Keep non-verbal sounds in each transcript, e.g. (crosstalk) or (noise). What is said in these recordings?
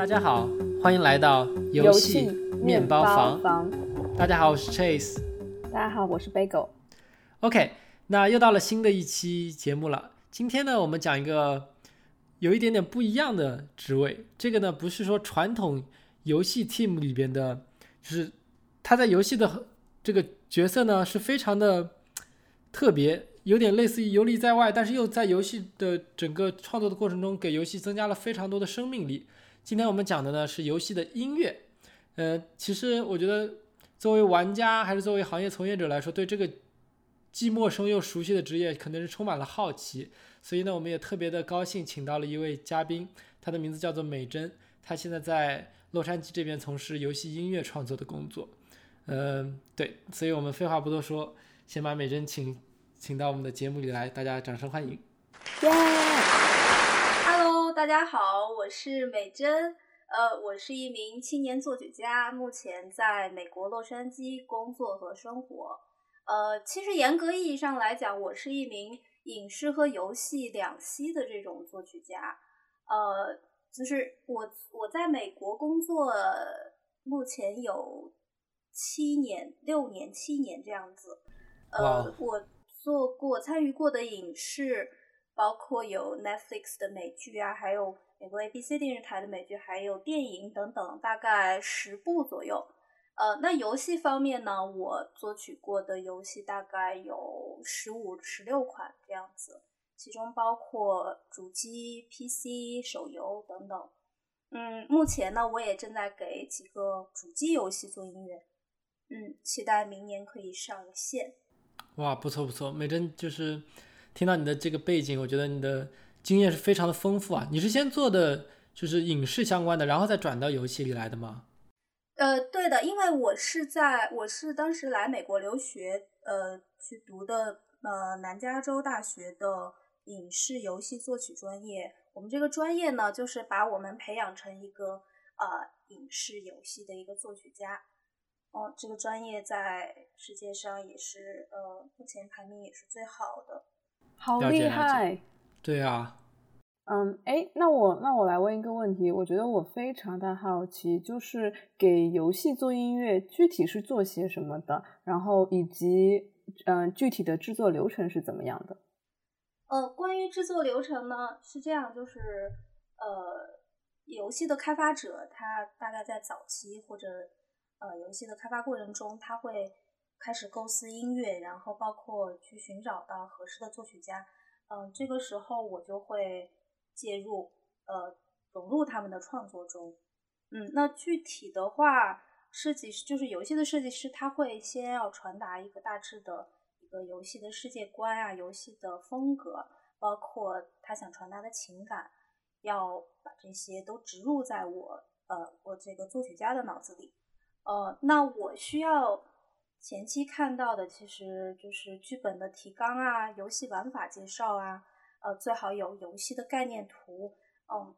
大家好，欢迎来到游戏面包房。大家好，我是 Chase。大家好，我是 Bagel。OK，那又到了新的一期节目了。今天呢，我们讲一个有一点点不一样的职位。这个呢，不是说传统游戏 team 里边的，就是他在游戏的这个角色呢，是非常的特别。有点类似于游离在外，但是又在游戏的整个创作的过程中给游戏增加了非常多的生命力。今天我们讲的呢是游戏的音乐。呃，其实我觉得作为玩家还是作为行业从业者来说，对这个既陌生又熟悉的职业肯定是充满了好奇。所以呢，我们也特别的高兴，请到了一位嘉宾，他的名字叫做美珍，他现在在洛杉矶这边从事游戏音乐创作的工作。嗯，对，所以我们废话不多说，先把美珍请。请到我们的节目里来，大家掌声欢迎。耶大家好，我是美珍。呃，我是一名青年作曲家，目前在美国洛杉矶工作和生活。呃，其实严格意义上来讲，我是一名影视和游戏两栖的这种作曲家。呃，就是我我在美国工作，目前有七年、六年、七年这样子。呃，我。做过参与过的影视，包括有 Netflix 的美剧啊，还有美国 ABC 电视台的美剧，还有电影等等，大概十部左右。呃，那游戏方面呢，我作曲过的游戏大概有十五、十六款这样子，其中包括主机、PC、手游等等。嗯，目前呢，我也正在给几个主机游戏做音乐，嗯，期待明年可以上线。哇，不错不错，美珍就是听到你的这个背景，我觉得你的经验是非常的丰富啊。你是先做的就是影视相关的，然后再转到游戏里来的吗？呃，对的，因为我是在我是当时来美国留学，呃，去读的呃南加州大学的影视游戏作曲专业。我们这个专业呢，就是把我们培养成一个呃影视游戏的一个作曲家。哦，这个专业在世界上也是，呃，目前排名也是最好的，好厉害！对啊，嗯，哎，那我那我来问一个问题，我觉得我非常的好奇，就是给游戏做音乐，具体是做些什么的？然后以及，嗯，具体的制作流程是怎么样的？呃，关于制作流程呢，是这样，就是，呃，游戏的开发者他大概在早期或者。呃，游戏的开发过程中，他会开始构思音乐，然后包括去寻找到合适的作曲家。嗯，这个时候我就会介入，呃，融入他们的创作中。嗯，那具体的话，设计师就是游戏的设计师，他会先要传达一个大致的一个游戏的世界观啊，游戏的风格，包括他想传达的情感，要把这些都植入在我呃我这个作曲家的脑子里。呃，那我需要前期看到的其实就是剧本的提纲啊，游戏玩法介绍啊，呃，最好有游戏的概念图，嗯，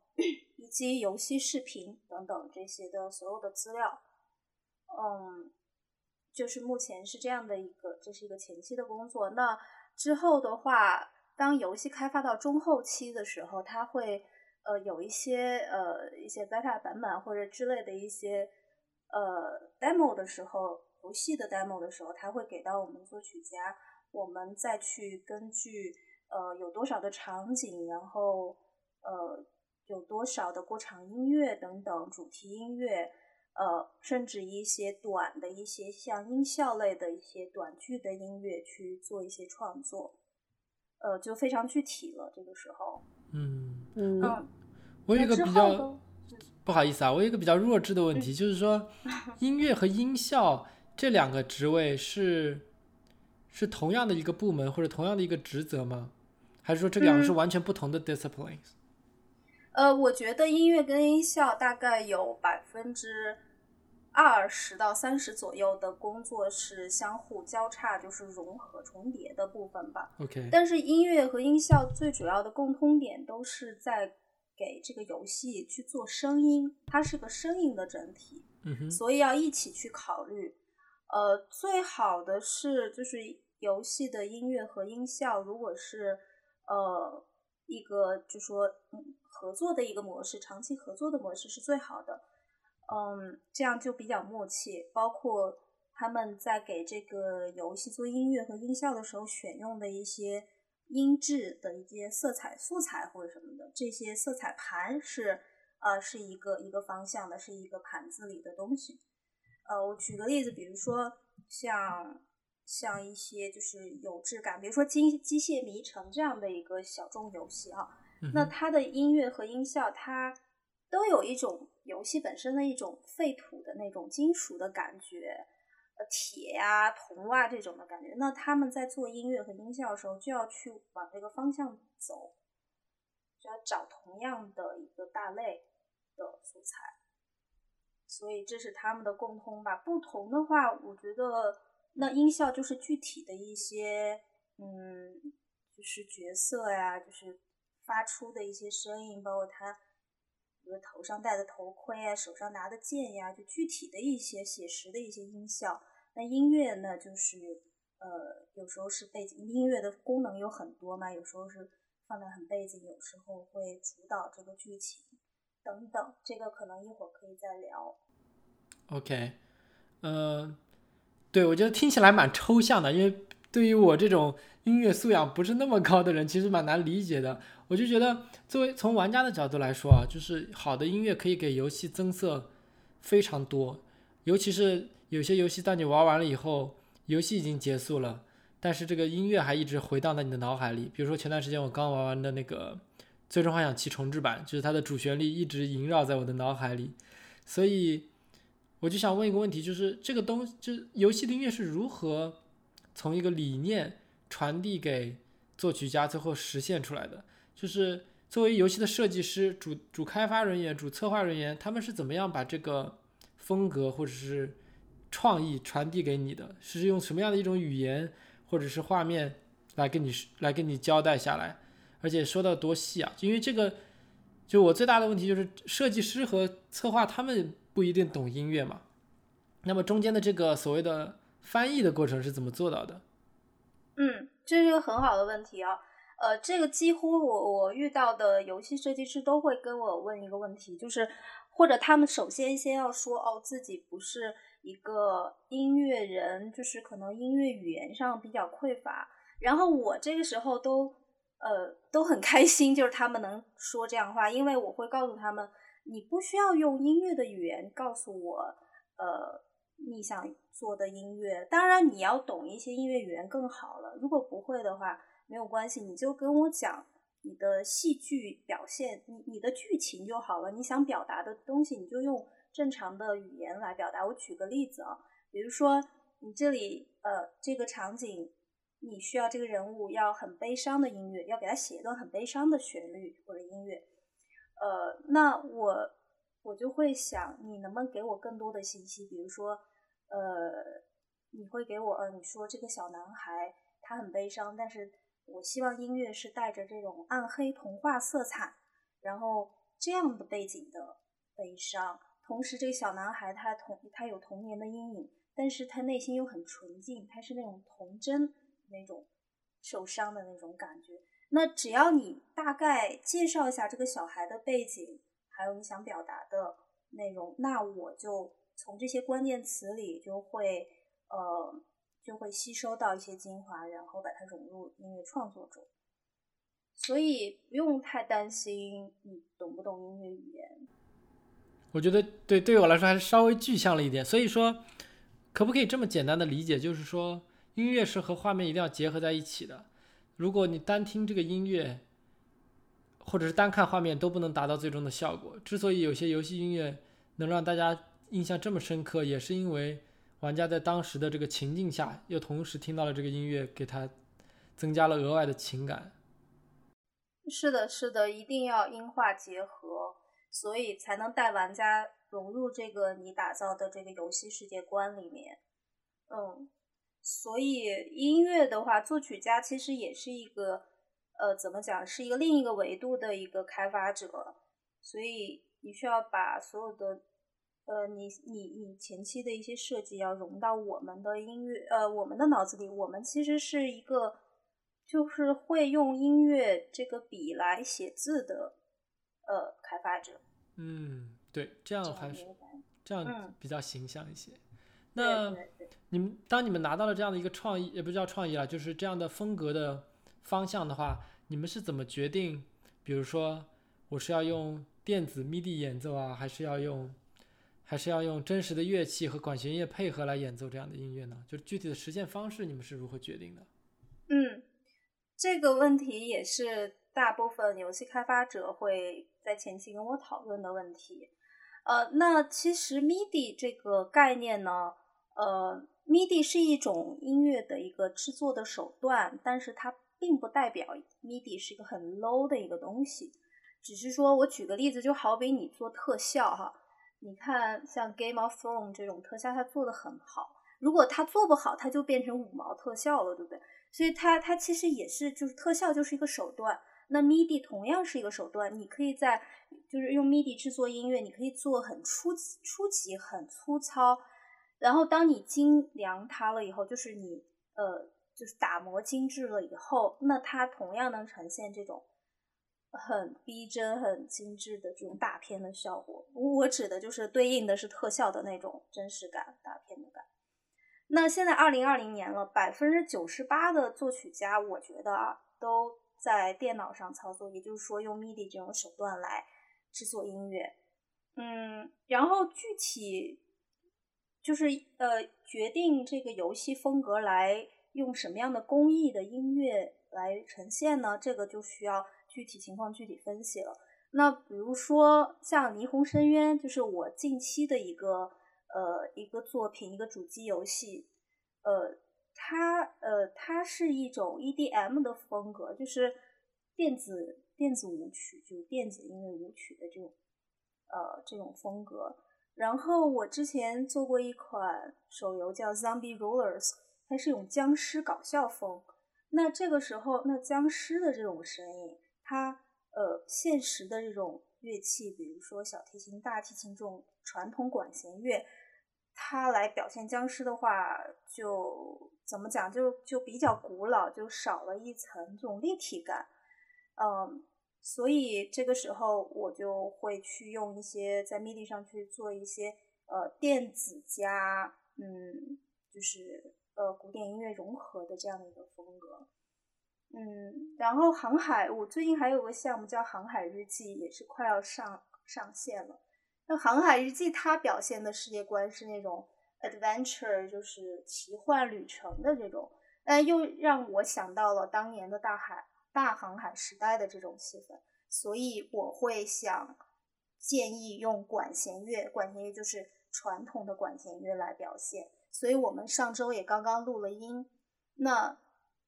以及游戏视频等等这些的所有的资料，嗯，就是目前是这样的一个，这是一个前期的工作。那之后的话，当游戏开发到中后期的时候，它会呃有一些呃一些 beta 版本或者之类的一些。呃，demo 的时候，游戏的 demo 的时候，他会给到我们作曲家，我们再去根据呃有多少的场景，然后呃有多少的过场音乐等等主题音乐，呃，甚至一些短的一些像音效类的一些短剧的音乐去做一些创作，呃，就非常具体了。这个时候，嗯嗯，我有一个比较。不好意思啊，我有一个比较弱智的问题，就是说，(laughs) 音乐和音效这两个职位是是同样的一个部门或者同样的一个职责吗？还是说这两个是完全不同的 disciplines？呃，我觉得音乐跟音效大概有百分之二十到三十左右的工作是相互交叉，就是融合重叠的部分吧。OK，但是音乐和音效最主要的共通点都是在。给这个游戏去做声音，它是个声音的整体，嗯所以要一起去考虑。呃，最好的是就是游戏的音乐和音效，如果是呃一个就说合作的一个模式，长期合作的模式是最好的。嗯，这样就比较默契。包括他们在给这个游戏做音乐和音效的时候，选用的一些音质的一些色彩素材或者什么的，这些色彩盘是呃是一个一个方向的，是一个盘子里的东西。呃，我举个例子，比如说像。像一些就是有质感，比如说《机机械迷城》这样的一个小众游戏啊，那它的音乐和音效，它都有一种游戏本身的一种废土的那种金属的感觉，呃，铁呀、铜啊这种的感觉。那他们在做音乐和音效的时候，就要去往这个方向走，就要找同样的一个大类的素材，所以这是他们的共通吧。不同的话，我觉得。那音效就是具体的一些，嗯，就是角色呀，就是发出的一些声音，包括他，比如头上戴的头盔啊，手上拿的剑呀，就具体的一些写实的一些音效。那音乐呢，就是呃，有时候是背景音乐的功能有很多嘛，有时候是放在很背景，有时候会主导这个剧情等等。这个可能一会儿可以再聊。OK，呃。对，我觉得听起来蛮抽象的，因为对于我这种音乐素养不是那么高的人，其实蛮难理解的。我就觉得，作为从玩家的角度来说啊，就是好的音乐可以给游戏增色非常多，尤其是有些游戏当你玩完了以后，游戏已经结束了，但是这个音乐还一直回荡在你的脑海里。比如说前段时间我刚玩完的那个《最终幻想七重置版》，就是它的主旋律一直萦绕在我的脑海里，所以。我就想问一个问题，就是这个东，就游戏的音乐是如何从一个理念传递给作曲家，最后实现出来的？就是作为游戏的设计师、主主开发人员、主策划人员，他们是怎么样把这个风格或者是创意传递给你的？是用什么样的一种语言或者是画面来跟你来跟你交代下来？而且说到多细啊？因为这个，就我最大的问题就是设计师和策划他们。不一定懂音乐嘛？那么中间的这个所谓的翻译的过程是怎么做到的？嗯，这是个很好的问题啊。呃，这个几乎我我遇到的游戏设计师都会跟我问一个问题，就是或者他们首先先要说哦自己不是一个音乐人，就是可能音乐语言上比较匮乏。然后我这个时候都呃都很开心，就是他们能说这样话，因为我会告诉他们。你不需要用音乐的语言告诉我，呃，你想做的音乐。当然，你要懂一些音乐语言更好了。如果不会的话，没有关系，你就跟我讲你的戏剧表现，你你的剧情就好了。你想表达的东西，你就用正常的语言来表达。我举个例子啊，比如说你这里呃这个场景，你需要这个人物要很悲伤的音乐，要给他写一段很悲伤的旋律或者音乐。呃，那我我就会想，你能不能给我更多的信息？比如说，呃，你会给我，呃，你说这个小男孩他很悲伤，但是我希望音乐是带着这种暗黑童话色彩，然后这样的背景的悲伤。同时，这个小男孩他童他有童年的阴影，但是他内心又很纯净，他是那种童真那种受伤的那种感觉。那只要你大概介绍一下这个小孩的背景，还有你想表达的内容，那我就从这些关键词里就会呃就会吸收到一些精华，然后把它融入音乐创作中。所以不用太担心你懂不懂音乐语言。我觉得对对我来说还是稍微具象了一点。所以说，可不可以这么简单的理解，就是说音乐是和画面一定要结合在一起的。如果你单听这个音乐，或者是单看画面，都不能达到最终的效果。之所以有些游戏音乐能让大家印象这么深刻，也是因为玩家在当时的这个情境下，又同时听到了这个音乐，给他增加了额外的情感。是的，是的，一定要音画结合，所以才能带玩家融入这个你打造的这个游戏世界观里面。嗯。所以音乐的话，作曲家其实也是一个，呃，怎么讲，是一个另一个维度的一个开发者。所以你需要把所有的，呃，你你你前期的一些设计要融到我们的音乐，呃，我们的脑子里。我们其实是一个，就是会用音乐这个笔来写字的呃开发者。嗯，对，这样还是这样嗯比较形象一些。对那你们当你们拿到了这样的一个创意，也不叫创意了，就是这样的风格的方向的话，你们是怎么决定？比如说，我是要用电子 MIDI 演奏啊，还是要用，还是要用真实的乐器和管弦乐配合来演奏这样的音乐呢？就是具体的实现方式，你们是如何决定的？嗯，这个问题也是大部分游戏开发者会在前期跟我讨论的问题。呃，那其实 MIDI 这个概念呢，呃，MIDI 是一种音乐的一个制作的手段，但是它并不代表 MIDI 是一个很 low 的一个东西。只是说我举个例子，就好比你做特效哈，你看像 Game of Thrones 这种特效，它做的很好。如果它做不好，它就变成五毛特效了，对不对？所以它它其实也是就是特效就是一个手段。那 MIDI 同样是一个手段，你可以在就是用 MIDI 制作音乐，你可以做很初初级很粗糙，然后当你精良它了以后，就是你呃就是打磨精致了以后，那它同样能呈现这种很逼真、很精致的这种大片的效果。我指的就是对应的是特效的那种真实感、大片的感。那现在二零二零年了，百分之九十八的作曲家，我觉得啊，都在电脑上操作，也就是说用 MIDI 这种手段来制作音乐。嗯，然后具体就是呃，决定这个游戏风格来用什么样的工艺的音乐来呈现呢？这个就需要具体情况具体分析了。那比如说像《霓虹深渊》，就是我近期的一个呃一个作品，一个主机游戏，呃，它呃它是一种 EDM 的风格，就是电子电子舞曲，就是电子音乐舞曲的这种呃这种风格。然后我之前做过一款手游叫 Zombie Rollers，它是用僵尸搞笑风。那这个时候，那僵尸的这种声音，它呃现实的这种乐器，比如说小提琴、大提琴这种传统管弦乐，它来表现僵尸的话，就怎么讲，就就比较古老，就少了一层这种立体感。嗯，所以这个时候我就会去用一些在 MIDI 上去做一些呃电子加嗯，就是呃古典音乐融合的这样的一个风格。嗯，然后航海，我最近还有个项目叫《航海日记》，也是快要上上线了。那《航海日记》它表现的世界观是那种 adventure，就是奇幻旅程的这种，但又让我想到了当年的大海大航海时代的这种气氛，所以我会想建议用管弦乐，管弦乐就是传统的管弦乐来表现。所以我们上周也刚刚录了音，那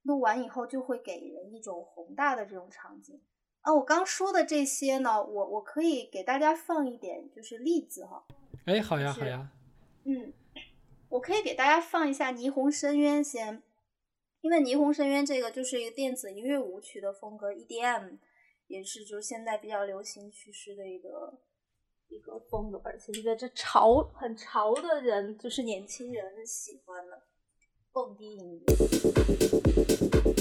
录完以后就会给人一种宏大的这种场景。啊，我刚说的这些呢，我我可以给大家放一点就是例子哈。哎，好呀，好呀，嗯，我可以给大家放一下《霓虹深渊》先，因为《霓虹深渊》这个就是一个电子音乐舞曲的风格，EDM 也是就是现在比较流行趋势的一个一个风格，而且这个这潮很潮的人，就是年轻人喜欢的蹦迪音乐。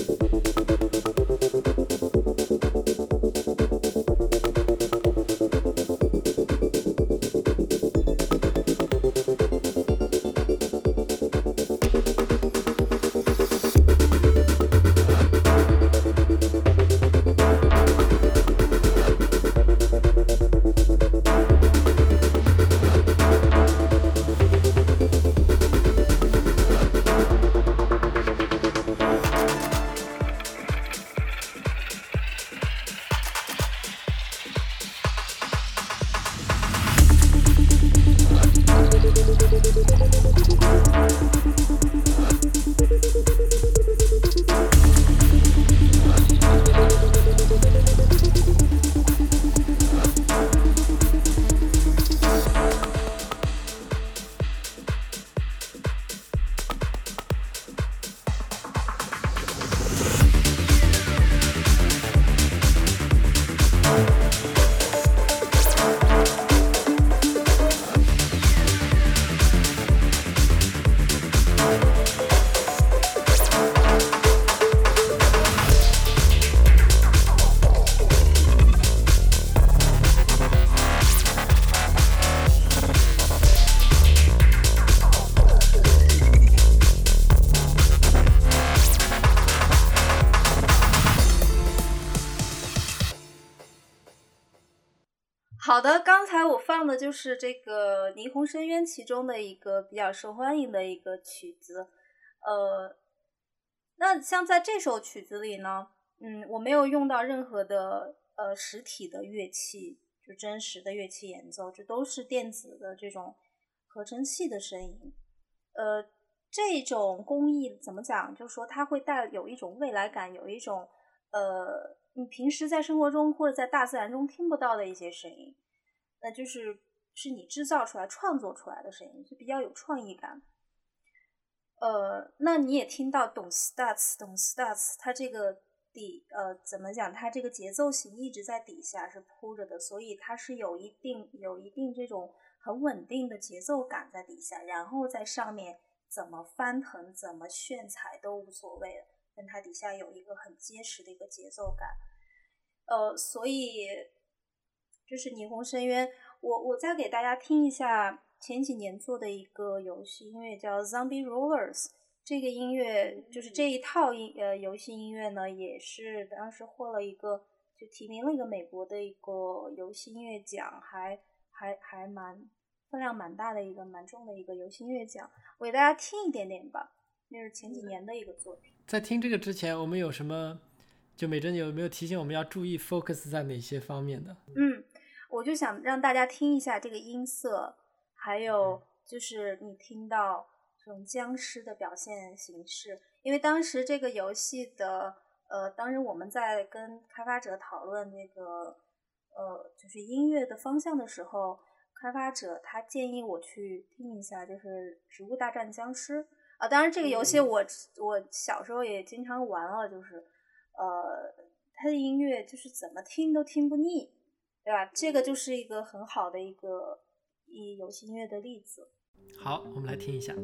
的就是这个《霓虹深渊》其中的一个比较受欢迎的一个曲子。呃，那像在这首曲子里呢，嗯，我没有用到任何的呃实体的乐器，就真实的乐器演奏，这都是电子的这种合成器的声音。呃，这种工艺怎么讲？就是说它会带有一种未来感，有一种呃。你平时在生活中或者在大自然中听不到的一些声音，那就是是你制造出来、创作出来的声音，就比较有创意感。呃，那你也听到懂 starts 懂 starts，它这个底呃怎么讲？它这个节奏型一直在底下是铺着的，所以它是有一定有一定这种很稳定的节奏感在底下，然后在上面怎么翻腾、怎么炫彩都无所谓了。但它底下有一个很结实的一个节奏感，呃，所以就是霓虹深渊。我我再给大家听一下前几年做的一个游戏音乐，叫《Zombie Rollers》。这个音乐就是这一套音呃游戏音乐呢，也是当时获了一个就提名了一个美国的一个游戏音乐奖，还还还蛮分量蛮大的一个蛮重的一个游戏音乐奖。我给大家听一点点吧，那是前几年的一个作品。在听这个之前，我们有什么？就美珍有没有提醒我们要注意 focus 在哪些方面的？嗯，我就想让大家听一下这个音色，还有就是你听到这种僵尸的表现形式。因为当时这个游戏的，呃，当时我们在跟开发者讨论那个，呃，就是音乐的方向的时候，开发者他建议我去听一下，就是《植物大战僵尸》。啊，当然这个游戏我我小时候也经常玩了，就是，呃，它的音乐就是怎么听都听不腻，对吧？这个就是一个很好的一个以游戏音乐的例子。好，我们来听一下。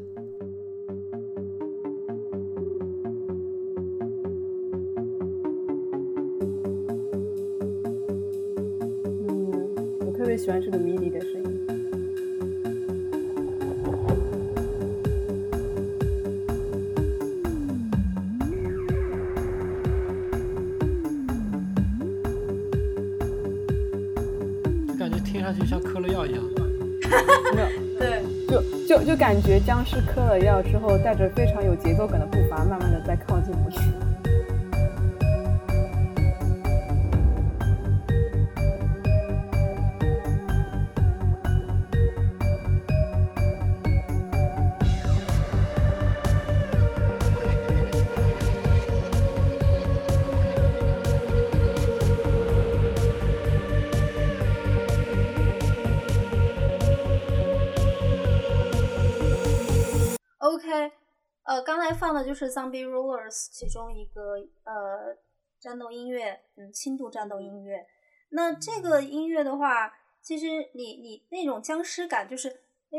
嗯，我特别喜欢这个 MIDI 的声音。药一样，没有，(laughs) 对，就就就感觉僵尸嗑了药之后，带着非常有节奏感的步伐，慢慢的在靠近我。放的就是《Zombie Rollers》其中一个呃战斗音乐，嗯，轻度战斗音乐。那这个音乐的话，其实你你那种僵尸感，就是哎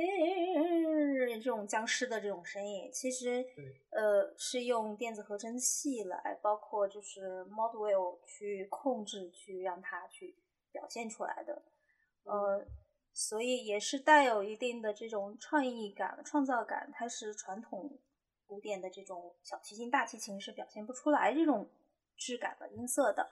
这种僵尸的这种声音，其实呃是用电子合成器来，包括就是 Modwell 去控制，去让它去表现出来的。呃，所以也是带有一定的这种创意感、创造感，它是传统。古典的这种小提琴、大提琴是表现不出来这种质感的音色的，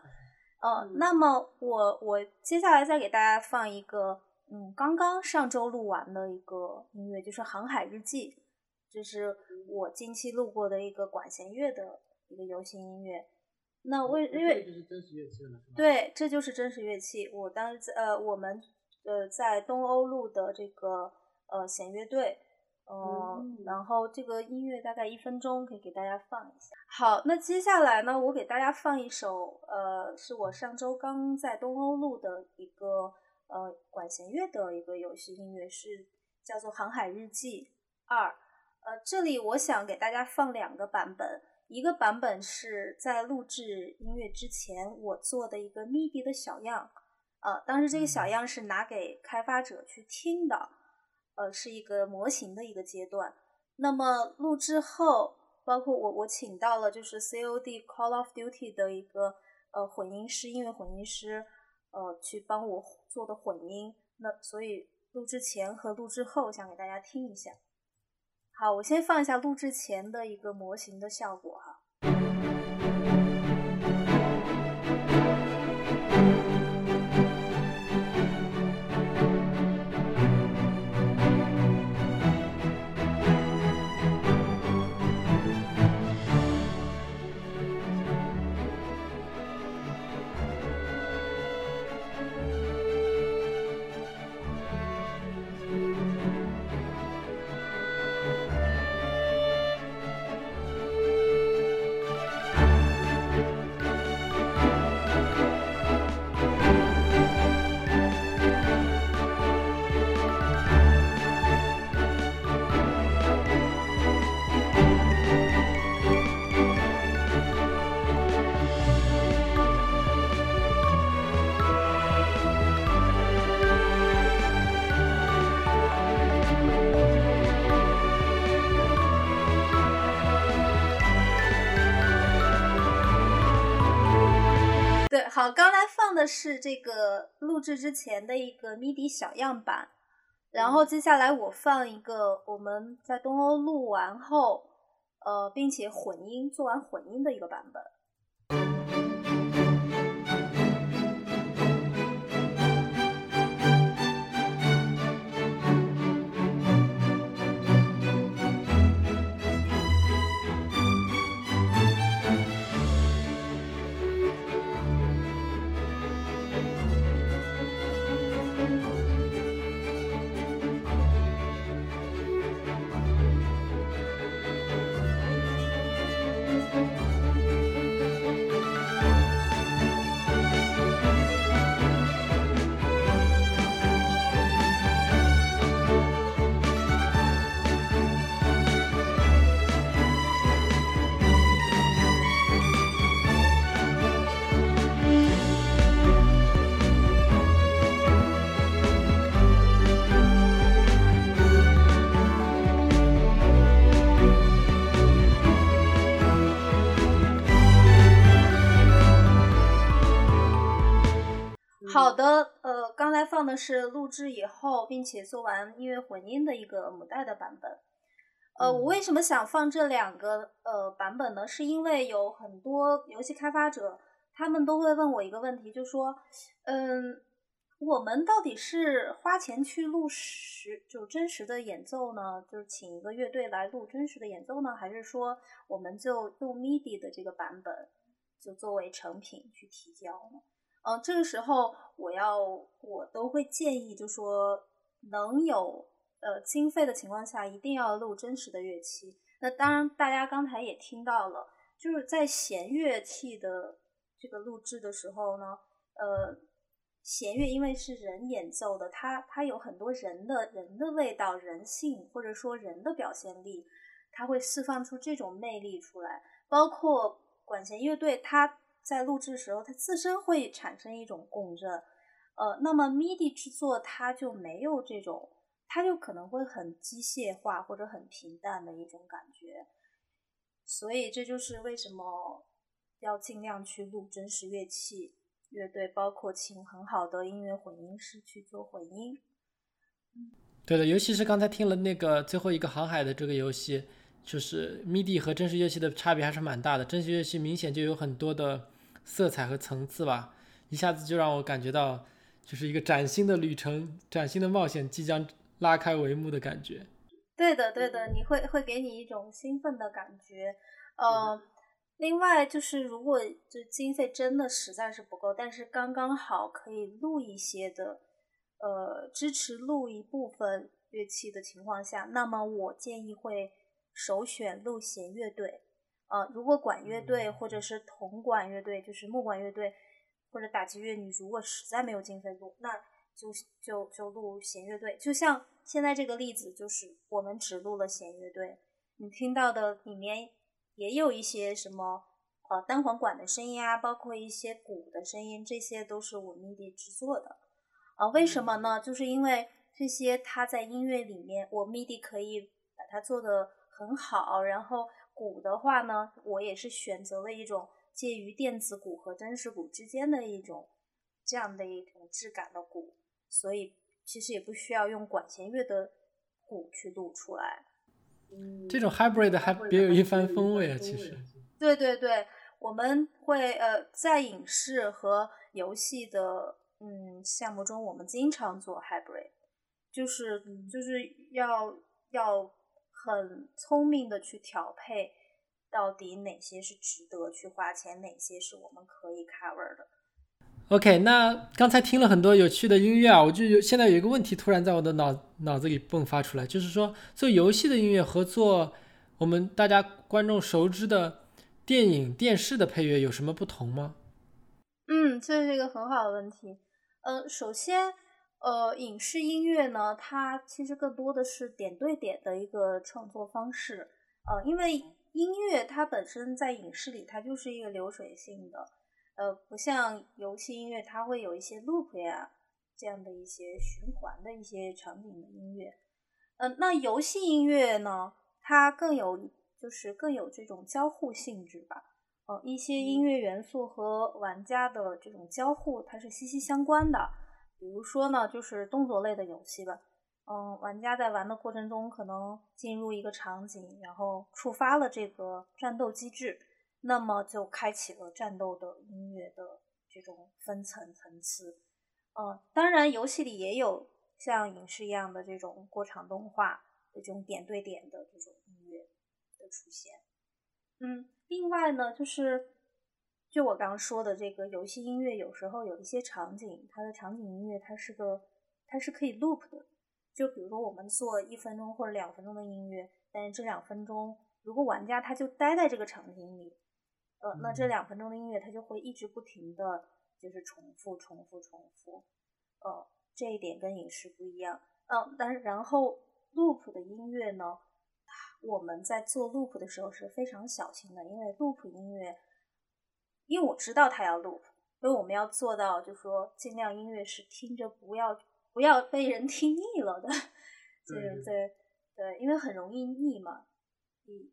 呃，那么我我接下来再给大家放一个，嗯，刚刚上周录完的一个音乐，就是《航海日记》，就是我近期录过的一个管弦乐的一个游戏音乐。那为因为对，这就是真实乐器。我当时呃，我们呃在东欧录的这个呃弦乐队。嗯，然后这个音乐大概一分钟，可以给大家放一下。好，那接下来呢，我给大家放一首，呃，是我上周刚在东欧录的一个呃管弦乐的一个游戏音乐，是叫做《航海日记二》。呃，这里我想给大家放两个版本，一个版本是在录制音乐之前我做的一个 MIDI 的小样，呃，当时这个小样是拿给开发者去听的。呃，是一个模型的一个阶段。那么录制后，包括我我请到了就是 COD Call of Duty 的一个呃混音师，音乐混音师，呃，去帮我做的混音。那所以录制前和录制后，想给大家听一下。好，我先放一下录制前的一个模型的效果哈。的是这个录制之前的一个 MIDI 小样板，然后接下来我放一个我们在东欧录完后，呃，并且混音做完混音的一个版本。好的，呃，刚才放的是录制以后，并且做完音乐混音的一个母带的版本。呃，我为什么想放这两个呃版本呢？是因为有很多游戏开发者，他们都会问我一个问题，就说，嗯，我们到底是花钱去录实就真实的演奏呢？就是请一个乐队来录真实的演奏呢，还是说我们就用 MIDI 的这个版本就作为成品去提交呢？嗯，这个时候我要我都会建议，就说能有呃经费的情况下，一定要录真实的乐器。那当然，大家刚才也听到了，就是在弦乐器的这个录制的时候呢，呃，弦乐因为是人演奏的，它它有很多人的人的味道、人性或者说人的表现力，它会释放出这种魅力出来。包括管弦乐队，它。在录制的时候，它自身会产生一种共振，呃，那么 MIDI 制作它就没有这种，它就可能会很机械化或者很平淡的一种感觉，所以这就是为什么要尽量去录真实乐器乐队，包括请很好的音乐混音师去做混音。对的，尤其是刚才听了那个最后一个航海的这个游戏，就是 MIDI 和真实乐器的差别还是蛮大的，真实乐器明显就有很多的。色彩和层次吧，一下子就让我感觉到，就是一个崭新的旅程、崭新的冒险即将拉开帷幕的感觉。对的，对的，你会会给你一种兴奋的感觉。呃，另外就是，如果就经费真的实在是不够，但是刚刚好可以录一些的，呃，支持录一部分乐器的情况下，那么我建议会首选录弦乐队。呃，如果管乐队或者是铜管乐队，就是木管乐队或者打击乐，你如果实在没有经费录，那就就就录弦乐队。就像现在这个例子，就是我们只录了弦乐队，你听到的里面也有一些什么呃单簧管的声音啊，包括一些鼓的声音，这些都是我 MIDI 制作的。啊，为什么呢？就是因为这些它在音乐里面，我 MIDI 可以把它做的很好，然后。鼓的话呢，我也是选择了一种介于电子鼓和真实鼓之间的一种这样的一种质感的鼓，所以其实也不需要用管弦乐的鼓去录出来。嗯这种 hybrid 还别有一番风味啊！其实，对对对，我们会呃在影视和游戏的嗯项目中，我们经常做 hybrid，就是就是要要。很聪明的去调配，到底哪些是值得去花钱，哪些是我们可以 cover 的。OK，那刚才听了很多有趣的音乐啊，我就有现在有一个问题突然在我的脑脑子里迸发出来，就是说做游戏的音乐和做我们大家观众熟知的电影、电视的配乐有什么不同吗？嗯，这是一个很好的问题。呃，首先。呃，影视音乐呢，它其实更多的是点对点的一个创作方式。呃，因为音乐它本身在影视里，它就是一个流水性的，呃，不像游戏音乐，它会有一些 loop 呀这样的一些循环的一些场景的音乐。嗯，那游戏音乐呢，它更有就是更有这种交互性质吧。呃，一些音乐元素和玩家的这种交互，它是息息相关的。比如说呢，就是动作类的游戏吧，嗯，玩家在玩的过程中可能进入一个场景，然后触发了这个战斗机制，那么就开启了战斗的音乐的这种分层层次。呃，当然游戏里也有像影视一样的这种过场动画的这种点对点的这种音乐的出现。嗯。另外呢，就是就我刚刚说的这个游戏音乐，有时候有一些场景，它的场景音乐它是个它是可以 loop 的。就比如说我们做一分钟或者两分钟的音乐，但是这两分钟如果玩家他就待在这个场景里，呃，那这两分钟的音乐它就会一直不停的就是重复、重复、重复。呃，这一点跟影视不一样。嗯，但是然后 loop 的音乐呢？我们在做 loop 的时候是非常小心的，因为 loop 音乐，因为我知道他要 loop，所以我们要做到，就是说尽量音乐是听着不要不要被人听腻了的，对对对，因为很容易腻嘛。你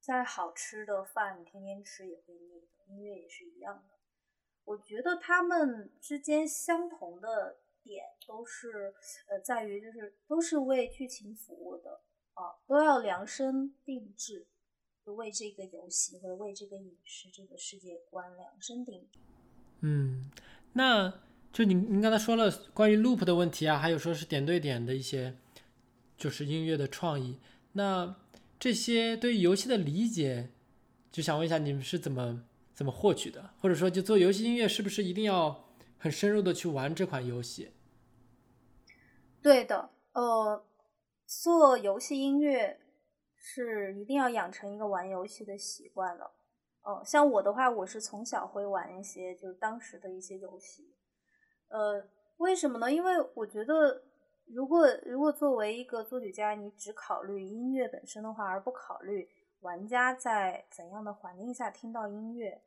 再好吃的饭，你天天吃也会腻的，音乐也是一样的。我觉得他们之间相同的点都是，呃，在于就是都是为剧情服务的啊。都要量身定制，就为这个游戏或者为这个影视这个世界观量身定制。嗯，那就你您刚才说了关于 loop 的问题啊，还有说是点对点的一些，就是音乐的创意。那这些对于游戏的理解，就想问一下你们是怎么怎么获取的？或者说，就做游戏音乐是不是一定要很深入的去玩这款游戏？对的，呃。做游戏音乐是一定要养成一个玩游戏的习惯了。嗯，像我的话，我是从小会玩一些就是当时的一些游戏。呃，为什么呢？因为我觉得，如果如果作为一个作曲家，你只考虑音乐本身的话，而不考虑玩家在怎样的环境下听到音乐，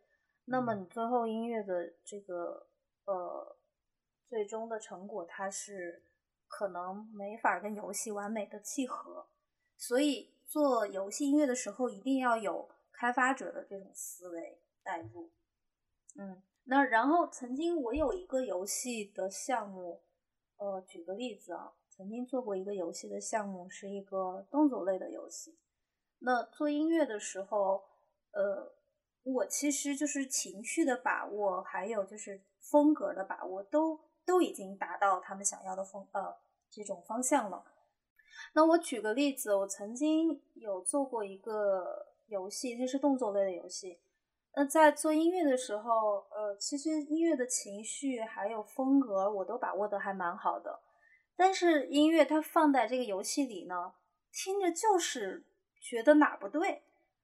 那么你最后音乐的这个呃最终的成果，它是。可能没法跟游戏完美的契合，所以做游戏音乐的时候一定要有开发者的这种思维带入。嗯，那然后曾经我有一个游戏的项目，呃，举个例子啊，曾经做过一个游戏的项目，是一个动作类的游戏。那做音乐的时候，呃，我其实就是情绪的把握，还有就是风格的把握，都都已经达到他们想要的风呃。这种方向了。那我举个例子，我曾经有做过一个游戏，它是动作类的游戏。那在做音乐的时候，呃，其实音乐的情绪还有风格，我都把握的还蛮好的。但是音乐它放在这个游戏里呢，听着就是觉得哪不对。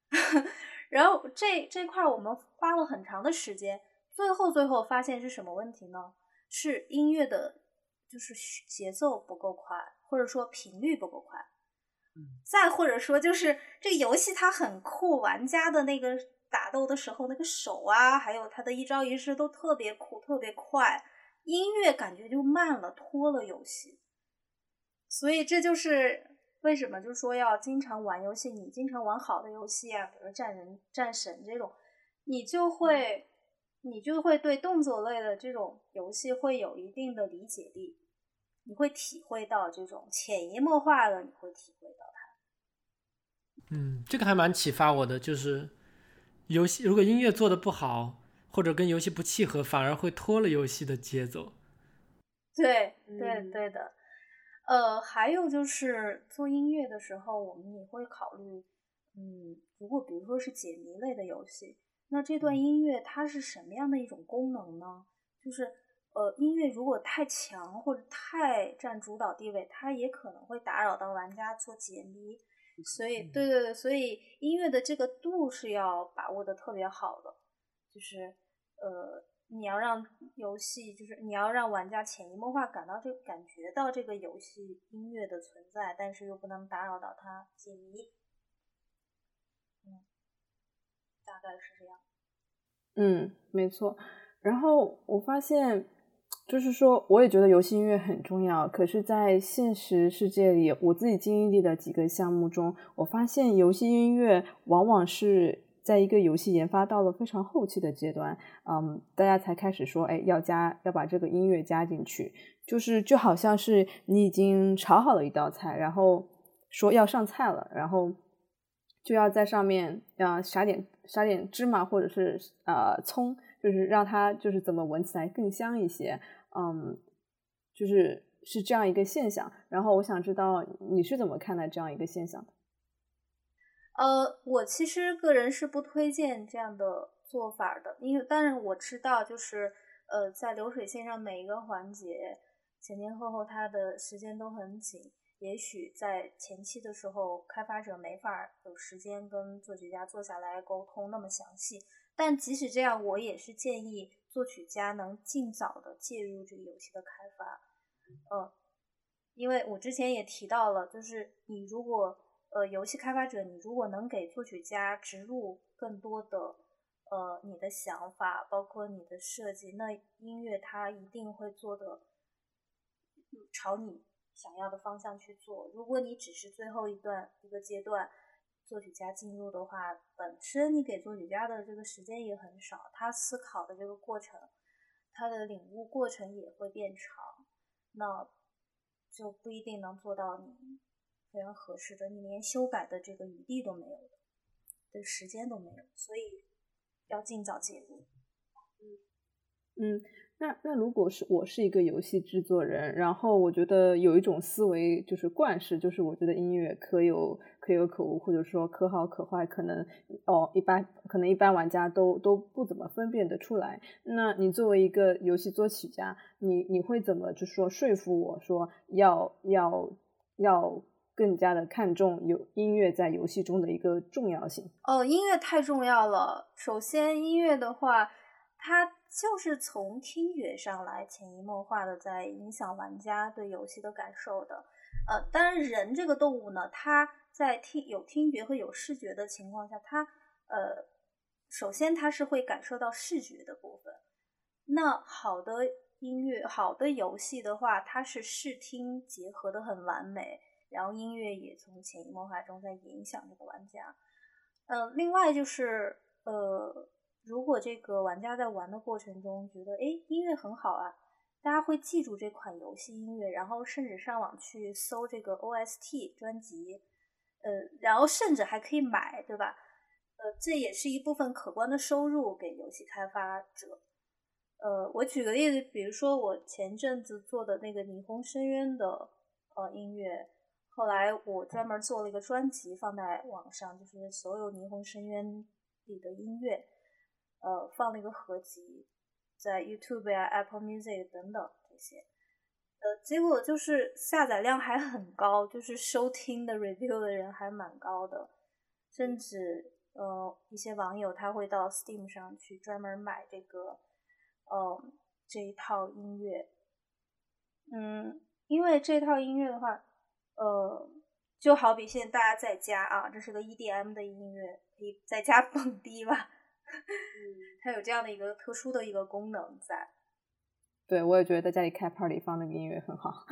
(laughs) 然后这这块我们花了很长的时间，最后最后发现是什么问题呢？是音乐的。就是节奏不够快，或者说频率不够快，再或者说就是这个游戏它很酷，玩家的那个打斗的时候那个手啊，还有他的一招一式都特别酷，特别快，音乐感觉就慢了，拖了游戏。所以这就是为什么，就是说要经常玩游戏，你经常玩好的游戏啊，比如战人、战神这种，你就会。你就会对动作类的这种游戏会有一定的理解力，你会体会到这种潜移默化的，你会体会到它。嗯，这个还蛮启发我的，就是游戏如果音乐做的不好，或者跟游戏不契合，反而会拖了游戏的节奏。对对对的，呃，还有就是做音乐的时候，我们也会考虑，嗯，如果比如说是解谜类的游戏。那这段音乐它是什么样的一种功能呢？就是呃，音乐如果太强或者太占主导地位，它也可能会打扰到玩家做解谜。所以，对对对，所以音乐的这个度是要把握的特别好的。就是呃，你要让游戏，就是你要让玩家潜移默化感到这感觉到这个游戏音乐的存在，但是又不能打扰到他解谜。大概是这样，嗯，没错。然后我发现，就是说，我也觉得游戏音乐很重要。可是，在现实世界里，我自己经历的几个项目中，我发现游戏音乐往往是在一个游戏研发到了非常后期的阶段，嗯，大家才开始说，哎，要加要把这个音乐加进去，就是就好像是你已经炒好了一道菜，然后说要上菜了，然后就要在上面啊撒点撒点芝麻或者是呃葱，就是让它就是怎么闻起来更香一些，嗯，就是是这样一个现象。然后我想知道你是怎么看待这样一个现象的？呃，我其实个人是不推荐这样的做法的，因为当然我知道，就是呃，在流水线上每一个环节前前后后它的时间都很紧，也许在前期的时候，开发者没法有时间跟作曲家坐下来沟通那么详细。但即使这样，我也是建议作曲家能尽早的介入这个游戏的开发，嗯，因为我之前也提到了，就是你如果呃，游戏开发者，你如果能给作曲家植入更多的呃你的想法，包括你的设计，那音乐它一定会做的朝你想要的方向去做。如果你只是最后一段一个阶段作曲家进入的话，本身你给作曲家的这个时间也很少，他思考的这个过程，他的领悟过程也会变长，那就不一定能做到你。非常合适的，你连修改的这个余地都没有的时间都没有，所以要尽早介入。嗯嗯，那那如果是我是一个游戏制作人，然后我觉得有一种思维就是惯式，就是我觉得音乐可有可有可无，或者说可好可坏，可能哦一般可能一般玩家都都不怎么分辨得出来。那你作为一个游戏作曲家，你你会怎么就说说服我说要要要？更加的看重有音乐在游戏中的一个重要性哦，音乐太重要了。首先，音乐的话，它就是从听觉上来潜移默化的在影响玩家对游戏的感受的。呃，当然，人这个动物呢，它在听有听觉和有视觉的情况下，它呃，首先它是会感受到视觉的部分。那好的音乐、好的游戏的话，它是视听结合的很完美。然后音乐也从潜移默化中在影响这个玩家，呃，另外就是呃，如果这个玩家在玩的过程中觉得哎音乐很好啊，大家会记住这款游戏音乐，然后甚至上网去搜这个 OST 专辑，呃，然后甚至还可以买，对吧？呃，这也是一部分可观的收入给游戏开发者。呃，我举个例子，比如说我前阵子做的那个《霓虹深渊》的呃音乐。后来我专门做了一个专辑放在网上，就是所有《霓虹深渊》里的音乐，呃，放了一个合集，在 YouTube 呀、Apple Music 等等这些，呃，结果就是下载量还很高，就是收听的 review 的人还蛮高的，甚至呃一些网友他会到 Steam 上去专门买这个，呃这一套音乐，嗯，因为这套音乐的话。呃，就好比现在大家在家啊，这是个 EDM 的音乐，可以在家 (laughs) 蹦迪吧？嗯，它有这样的一个特殊的一个功能在。对，我也觉得在家里开 party 放那个音乐很好。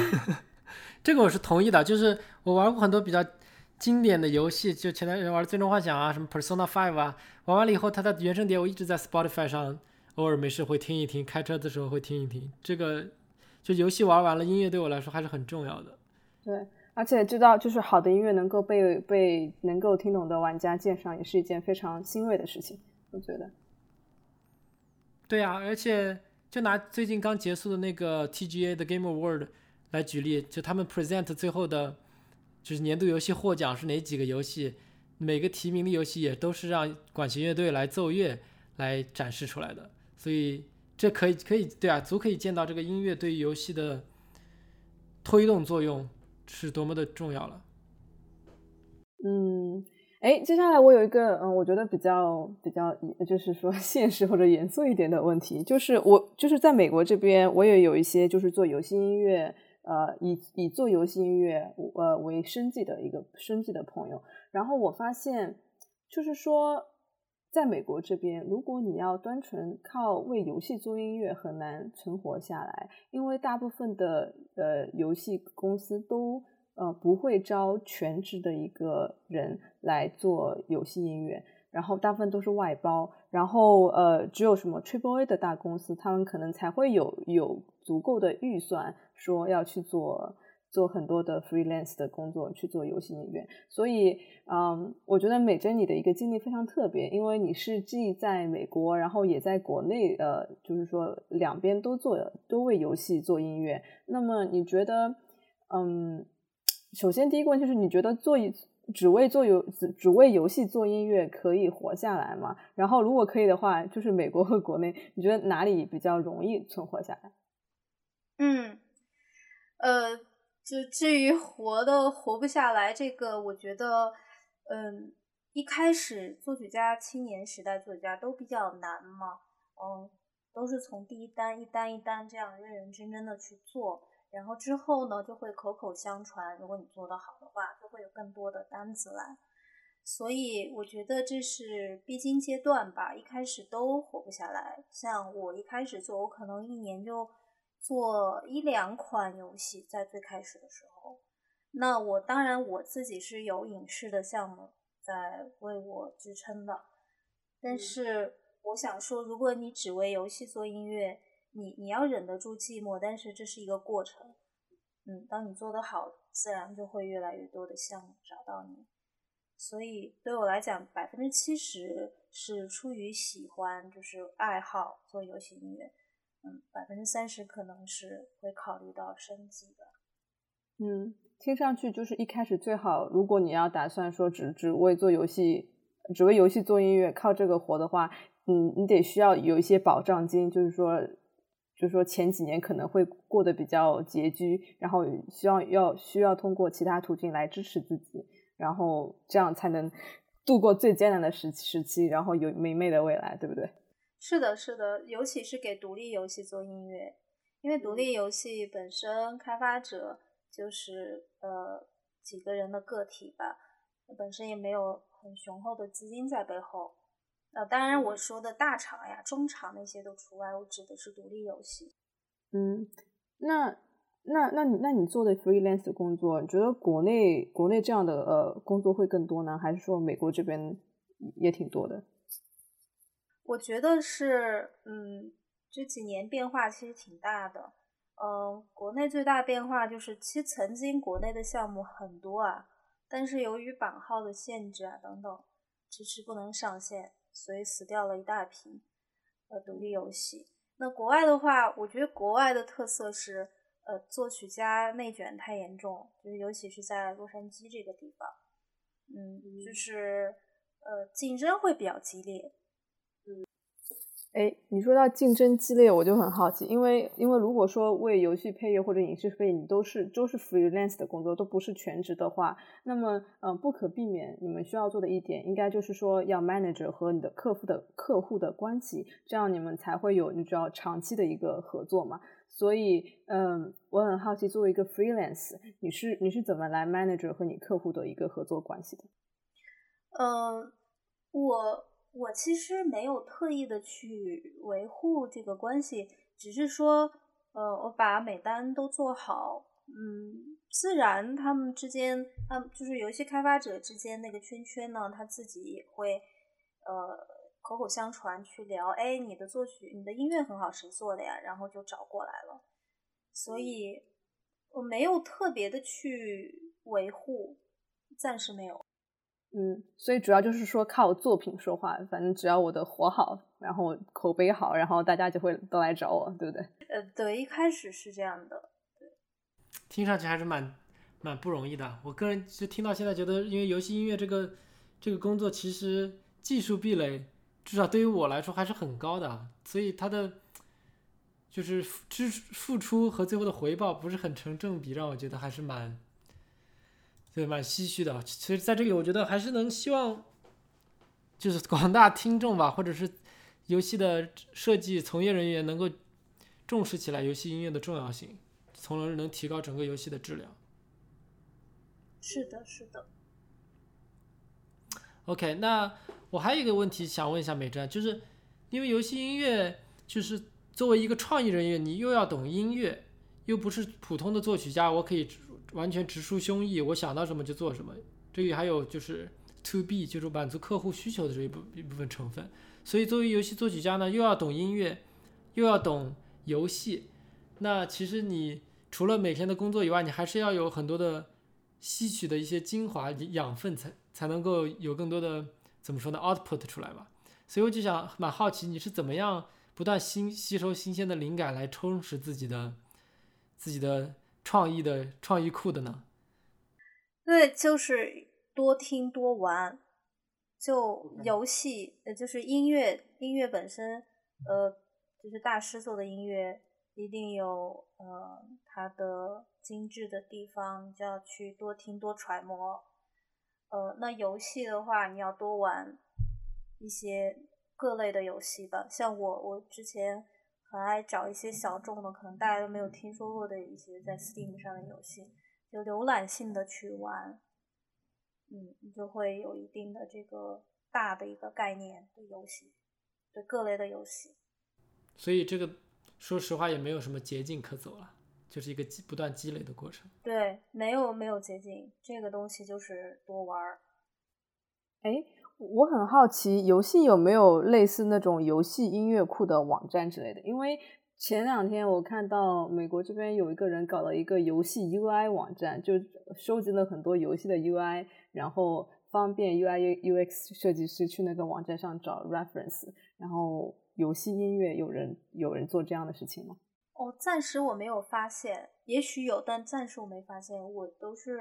(laughs) 这个我是同意的，就是我玩过很多比较经典的游戏，就前段时间玩《最终幻想》啊，什么 Persona Five 啊，玩完了以后，它的原声碟我一直在 Spotify 上，偶尔没事会听一听，开车的时候会听一听。这个就游戏玩完了，音乐对我来说还是很重要的。对，而且知道就是好的音乐能够被被能够听懂的玩家鉴赏，也是一件非常欣慰的事情。我觉得。对啊，而且就拿最近刚结束的那个 TGA 的 Game Award 来举例，就他们 present 最后的，就是年度游戏获奖是哪几个游戏，每个提名的游戏也都是让管弦乐队来奏乐来展示出来的，所以这可以可以对啊，足可以见到这个音乐对于游戏的推动作用。是多么的重要了。嗯，哎，接下来我有一个嗯，我觉得比较比较就是说 (laughs) 现实或者严肃一点的问题，就是我就是在美国这边，我也有一些就是做游戏音乐，呃，以以做游戏音乐呃为生计的一个生计的朋友，然后我发现就是说。在美国这边，如果你要单纯靠为游戏做音乐，很难存活下来，因为大部分的呃游戏公司都呃不会招全职的一个人来做游戏音乐。然后大部分都是外包，然后呃，只有什么 Triple A 的大公司，他们可能才会有有足够的预算，说要去做做很多的 freelance 的工作，去做游戏音乐。所以，嗯，我觉得美珍你的一个经历非常特别，因为你是既在美国，然后也在国内，呃，就是说两边都做，都为游戏做音乐。那么你觉得，嗯，首先第一个问题就是，你觉得做一只为做游只只为游戏做音乐可以活下来吗？然后如果可以的话，就是美国和国内，你觉得哪里比较容易存活下来？嗯，呃，就至于活的活不下来，这个我觉得，嗯，一开始作曲家青年时代作曲家都比较难嘛，嗯，都是从第一单一单一单这样认认真真的去做。然后之后呢，就会口口相传。如果你做得好的话，就会有更多的单子来。所以我觉得这是必经阶段吧。一开始都活不下来。像我一开始做，我可能一年就做一两款游戏，在最开始的时候。那我当然我自己是有影视的项目在为我支撑的。但是我想说，如果你只为游戏做音乐，你你要忍得住寂寞，但是这是一个过程。嗯，当你做得好，自然就会越来越多的项目找到你。所以对我来讲，百分之七十是出于喜欢，就是爱好做游戏音乐。嗯，百分之三十可能是会考虑到升级的。嗯，听上去就是一开始最好，如果你要打算说只只为做游戏，只为游戏做音乐，靠这个活的话，嗯，你得需要有一些保障金，就是说。就是说前几年可能会过得比较拮据，然后需要要需要通过其他途径来支持自己，然后这样才能度过最艰难的时时期，然后有明媚的未来，对不对？是的，是的，尤其是给独立游戏做音乐，因为独立游戏本身开发者就是呃几个人的个体吧，本身也没有很雄厚的资金在背后。呃，当然我说的大厂呀、中厂那些都除外，我指的是独立游戏。嗯，那那那你那你做的 freelance 的工作，你觉得国内国内这样的呃工作会更多呢，还是说美国这边也挺多的？我觉得是，嗯，这几年变化其实挺大的。嗯，国内最大变化就是，其实曾经国内的项目很多啊，但是由于版号的限制啊等等，迟迟不能上线。所以死掉了一大批呃独立游戏。那国外的话，我觉得国外的特色是呃作曲家内卷太严重，就是尤其是在洛杉矶这个地方，嗯，就是呃竞争会比较激烈。哎，你说到竞争激烈，我就很好奇，因为因为如果说为游戏配乐或者影视配，你都是都是 freelance 的工作，都不是全职的话，那么嗯，不可避免你们需要做的一点，应该就是说要 manager 和你的客户的客户的关系，这样你们才会有你知道长期的一个合作嘛。所以嗯，我很好奇，作为一个 freelance，你是你是怎么来 manager 和你客户的一个合作关系的？嗯，我。我其实没有特意的去维护这个关系，只是说，呃，我把每单都做好，嗯，自然他们之间，他们，就是游戏开发者之间那个圈圈呢，他自己也会，呃，口口相传去聊，哎，你的作曲，你的音乐很好，谁做的呀？然后就找过来了，所以我没有特别的去维护，暂时没有。嗯，所以主要就是说靠作品说话，反正只要我的活好，然后口碑好，然后大家就会都来找我，对不对？呃，对，一开始是这样的。对，听上去还是蛮蛮不容易的。我个人就听到现在觉得，因为游戏音乐这个这个工作其实技术壁垒，至少对于我来说还是很高的，所以它的就是支付出和最后的回报不是很成正比，让我觉得还是蛮。对，蛮唏嘘的。其实，在这里，我觉得还是能希望，就是广大听众吧，或者是游戏的设计从业人员能够重视起来游戏音乐的重要性，从而能提高整个游戏的质量。是的，是的。OK，那我还有一个问题想问一下美珍，就是因为游戏音乐，就是作为一个创意人员，你又要懂音乐，又不是普通的作曲家，我可以。完全直抒胸臆，我想到什么就做什么。这里还有就是 to B，就是满足客户需求的这一部一部分成分。所以作为游戏作曲家呢，又要懂音乐，又要懂游戏。那其实你除了每天的工作以外，你还是要有很多的吸取的一些精华养分，才才能够有更多的怎么说呢 output 出来吧。所以我就想蛮好奇，你是怎么样不断新吸收新鲜的灵感来充实自己的自己的创意的创意库的呢？对，就是多听多玩。就游戏，呃，就是音乐，音乐本身，呃，就是大师做的音乐，一定有呃它的精致的地方，就要去多听多揣摩。呃，那游戏的话，你要多玩一些各类的游戏吧。像我，我之前很爱找一些小众的，可能大家都没有听说过的一些在 Steam 上的游戏，就浏览性的去玩。嗯，你就会有一定的这个大的一个概念的游戏，对各类的游戏。所以这个说实话也没有什么捷径可走了，就是一个积不断积累的过程。对，没有没有捷径，这个东西就是多玩儿。哎，我很好奇，游戏有没有类似那种游戏音乐库的网站之类的？因为前两天我看到美国这边有一个人搞了一个游戏 UI 网站，就收集了很多游戏的 UI，然后方便 UI UX 设计师去那个网站上找 reference。然后游戏音乐有人有人做这样的事情吗？哦，暂时我没有发现，也许有，但暂时我没发现。我都是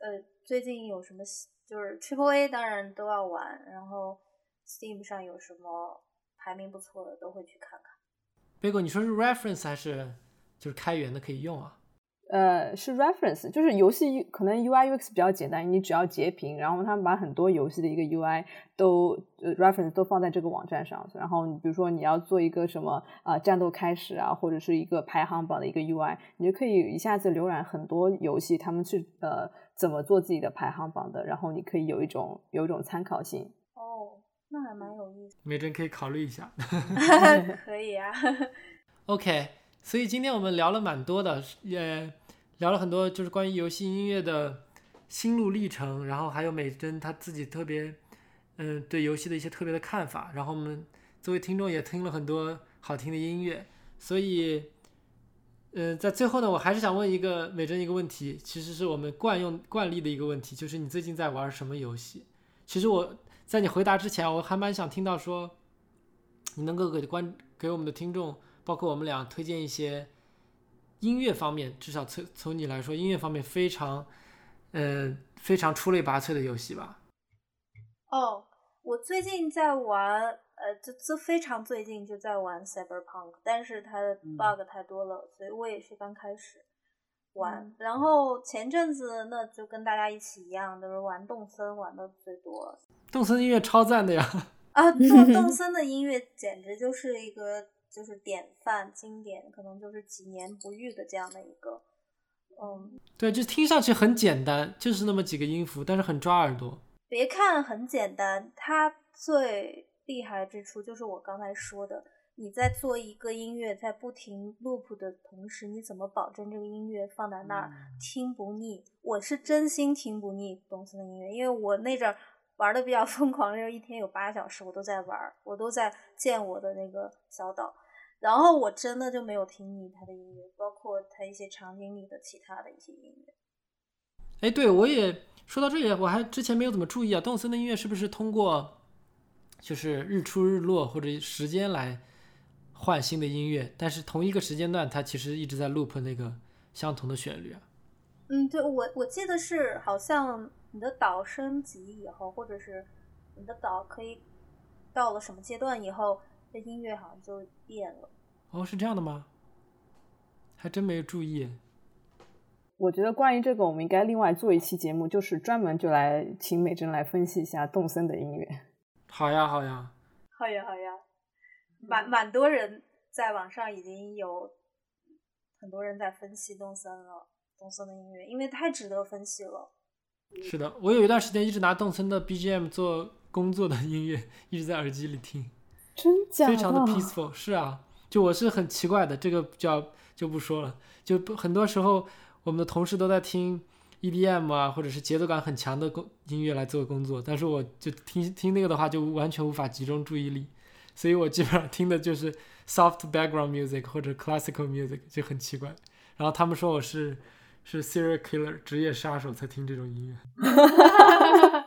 呃，最近有什么就是 Triple A 当然都要玩，然后 Steam 上有什么排名不错的都会去看看。贝哥，你说是 reference 还是就是开源的可以用啊？呃，是 reference，就是游戏可能 UI UX 比较简单，你只要截屏，然后他们把很多游戏的一个 UI 都呃 reference 都放在这个网站上，然后你比如说你要做一个什么啊战斗开始啊，或者是一个排行榜的一个 UI，你就可以一下子浏览很多游戏，他们是呃怎么做自己的排行榜的，然后你可以有一种有一种参考性。哦那还蛮有意思，美珍可以考虑一下。(laughs) 可以啊。OK，所以今天我们聊了蛮多的，也聊了很多，就是关于游戏音乐的心路历程，然后还有美珍她自己特别，嗯，对游戏的一些特别的看法。然后我们作为听众也听了很多好听的音乐，所以，嗯，在最后呢，我还是想问一个美珍一个问题，其实是我们惯用惯例的一个问题，就是你最近在玩什么游戏？其实我。在你回答之前，我还蛮想听到说，你能够给观给我们的听众，包括我们俩推荐一些音乐方面，至少从从你来说，音乐方面非常，呃，非常出类拔萃的游戏吧。哦，我最近在玩，呃，就就非常最近就在玩 Cyberpunk，但是它的 bug 太多了，所以我也是刚开始玩。然后前阵子那就跟大家一起一样，都是玩动森玩的最多。动森音乐超赞的呀！(laughs) 啊，动动森的音乐简直就是一个就是典范经典，可能就是几年不遇的这样的一个，嗯，对，就听上去很简单，就是那么几个音符，但是很抓耳朵。别看很简单，它最厉害之处就是我刚才说的，你在做一个音乐在不停 loop 的同时，你怎么保证这个音乐放在那儿听不腻？我是真心听不腻董森的音乐，因为我那阵儿。玩的比较 (laughs) 疯狂，就是一天有八小时，我都在玩，我都在建我的那个小岛，然后我真的就没有听腻他的音乐，包括他一些场景里的其他的一些音乐。哎，对我也说到这里，我还之前没有怎么注意啊，动森的音乐是不是通过就是日出日落或者时间来换新的音乐？但是同一个时间段，它其实一直在 loop 那个相同的旋律啊。嗯，对我我记得是好像。你的岛升级以后，或者是你的岛可以到了什么阶段以后，这音乐好像就变了。哦，是这样的吗？还真没注意。我觉得关于这个，我们应该另外做一期节目，就是专门就来请美珍来分析一下动森的音乐。好呀，好呀，好呀，好呀。蛮蛮多人在网上已经有很多人在分析动森了，动森的音乐，因为太值得分析了。是的，我有一段时间一直拿动森的 BGM 做工作的音乐，一直在耳机里听，真假非常的 peaceful。是啊，就我是很奇怪的，这个就要就不说了。就很多时候，我们的同事都在听 EDM 啊，或者是节奏感很强的工音乐来做工作，但是我就听听那个的话，就完全无法集中注意力，所以我基本上听的就是 soft background music 或者 classical music，就很奇怪。然后他们说我是是 serial killer 职业杀手才听这种音乐。(laughs)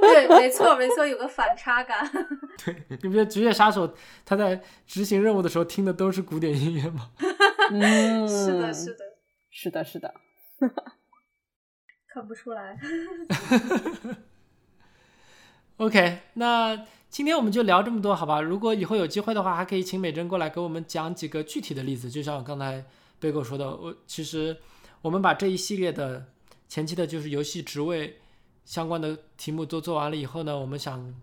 对，没错没错，有个反差感。(laughs) 对，你不觉得职业杀手他在执行任务的时候听的都是古典音乐吗？嗯，(laughs) 是的，是的，是的，是的。看不出来。OK，那今天我们就聊这么多，好吧？如果以后有机会的话，还可以请美珍过来给我们讲几个具体的例子。就像我刚才贝狗说的，我其实我们把这一系列的前期的就是游戏职位相关的题目都做完了以后呢，我们想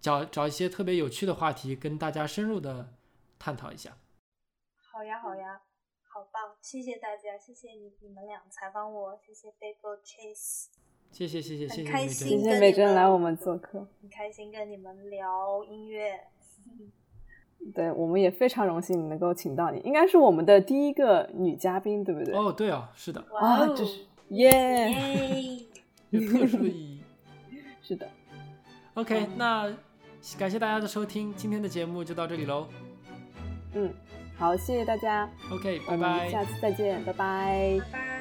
找找一些特别有趣的话题，跟大家深入的探讨一下。好呀，好呀，好棒！谢谢大家，谢谢你你们俩采访我，谢谢 Bagel Chase，谢谢谢谢谢谢很开美珍谢心谢美珍来我们做客，很开心跟你们聊音乐。对我们也非常荣幸能够请到你，应该是我们的第一个女嘉宾，对不对？哦，对哦，是的，啊，哇哦这是耶，耶！(laughs) 有特殊的意义。(laughs) 是的，OK，那感谢大家的收听，今天的节目就到这里喽。嗯，好，谢谢大家，OK，拜拜。下次再见，拜拜拜拜。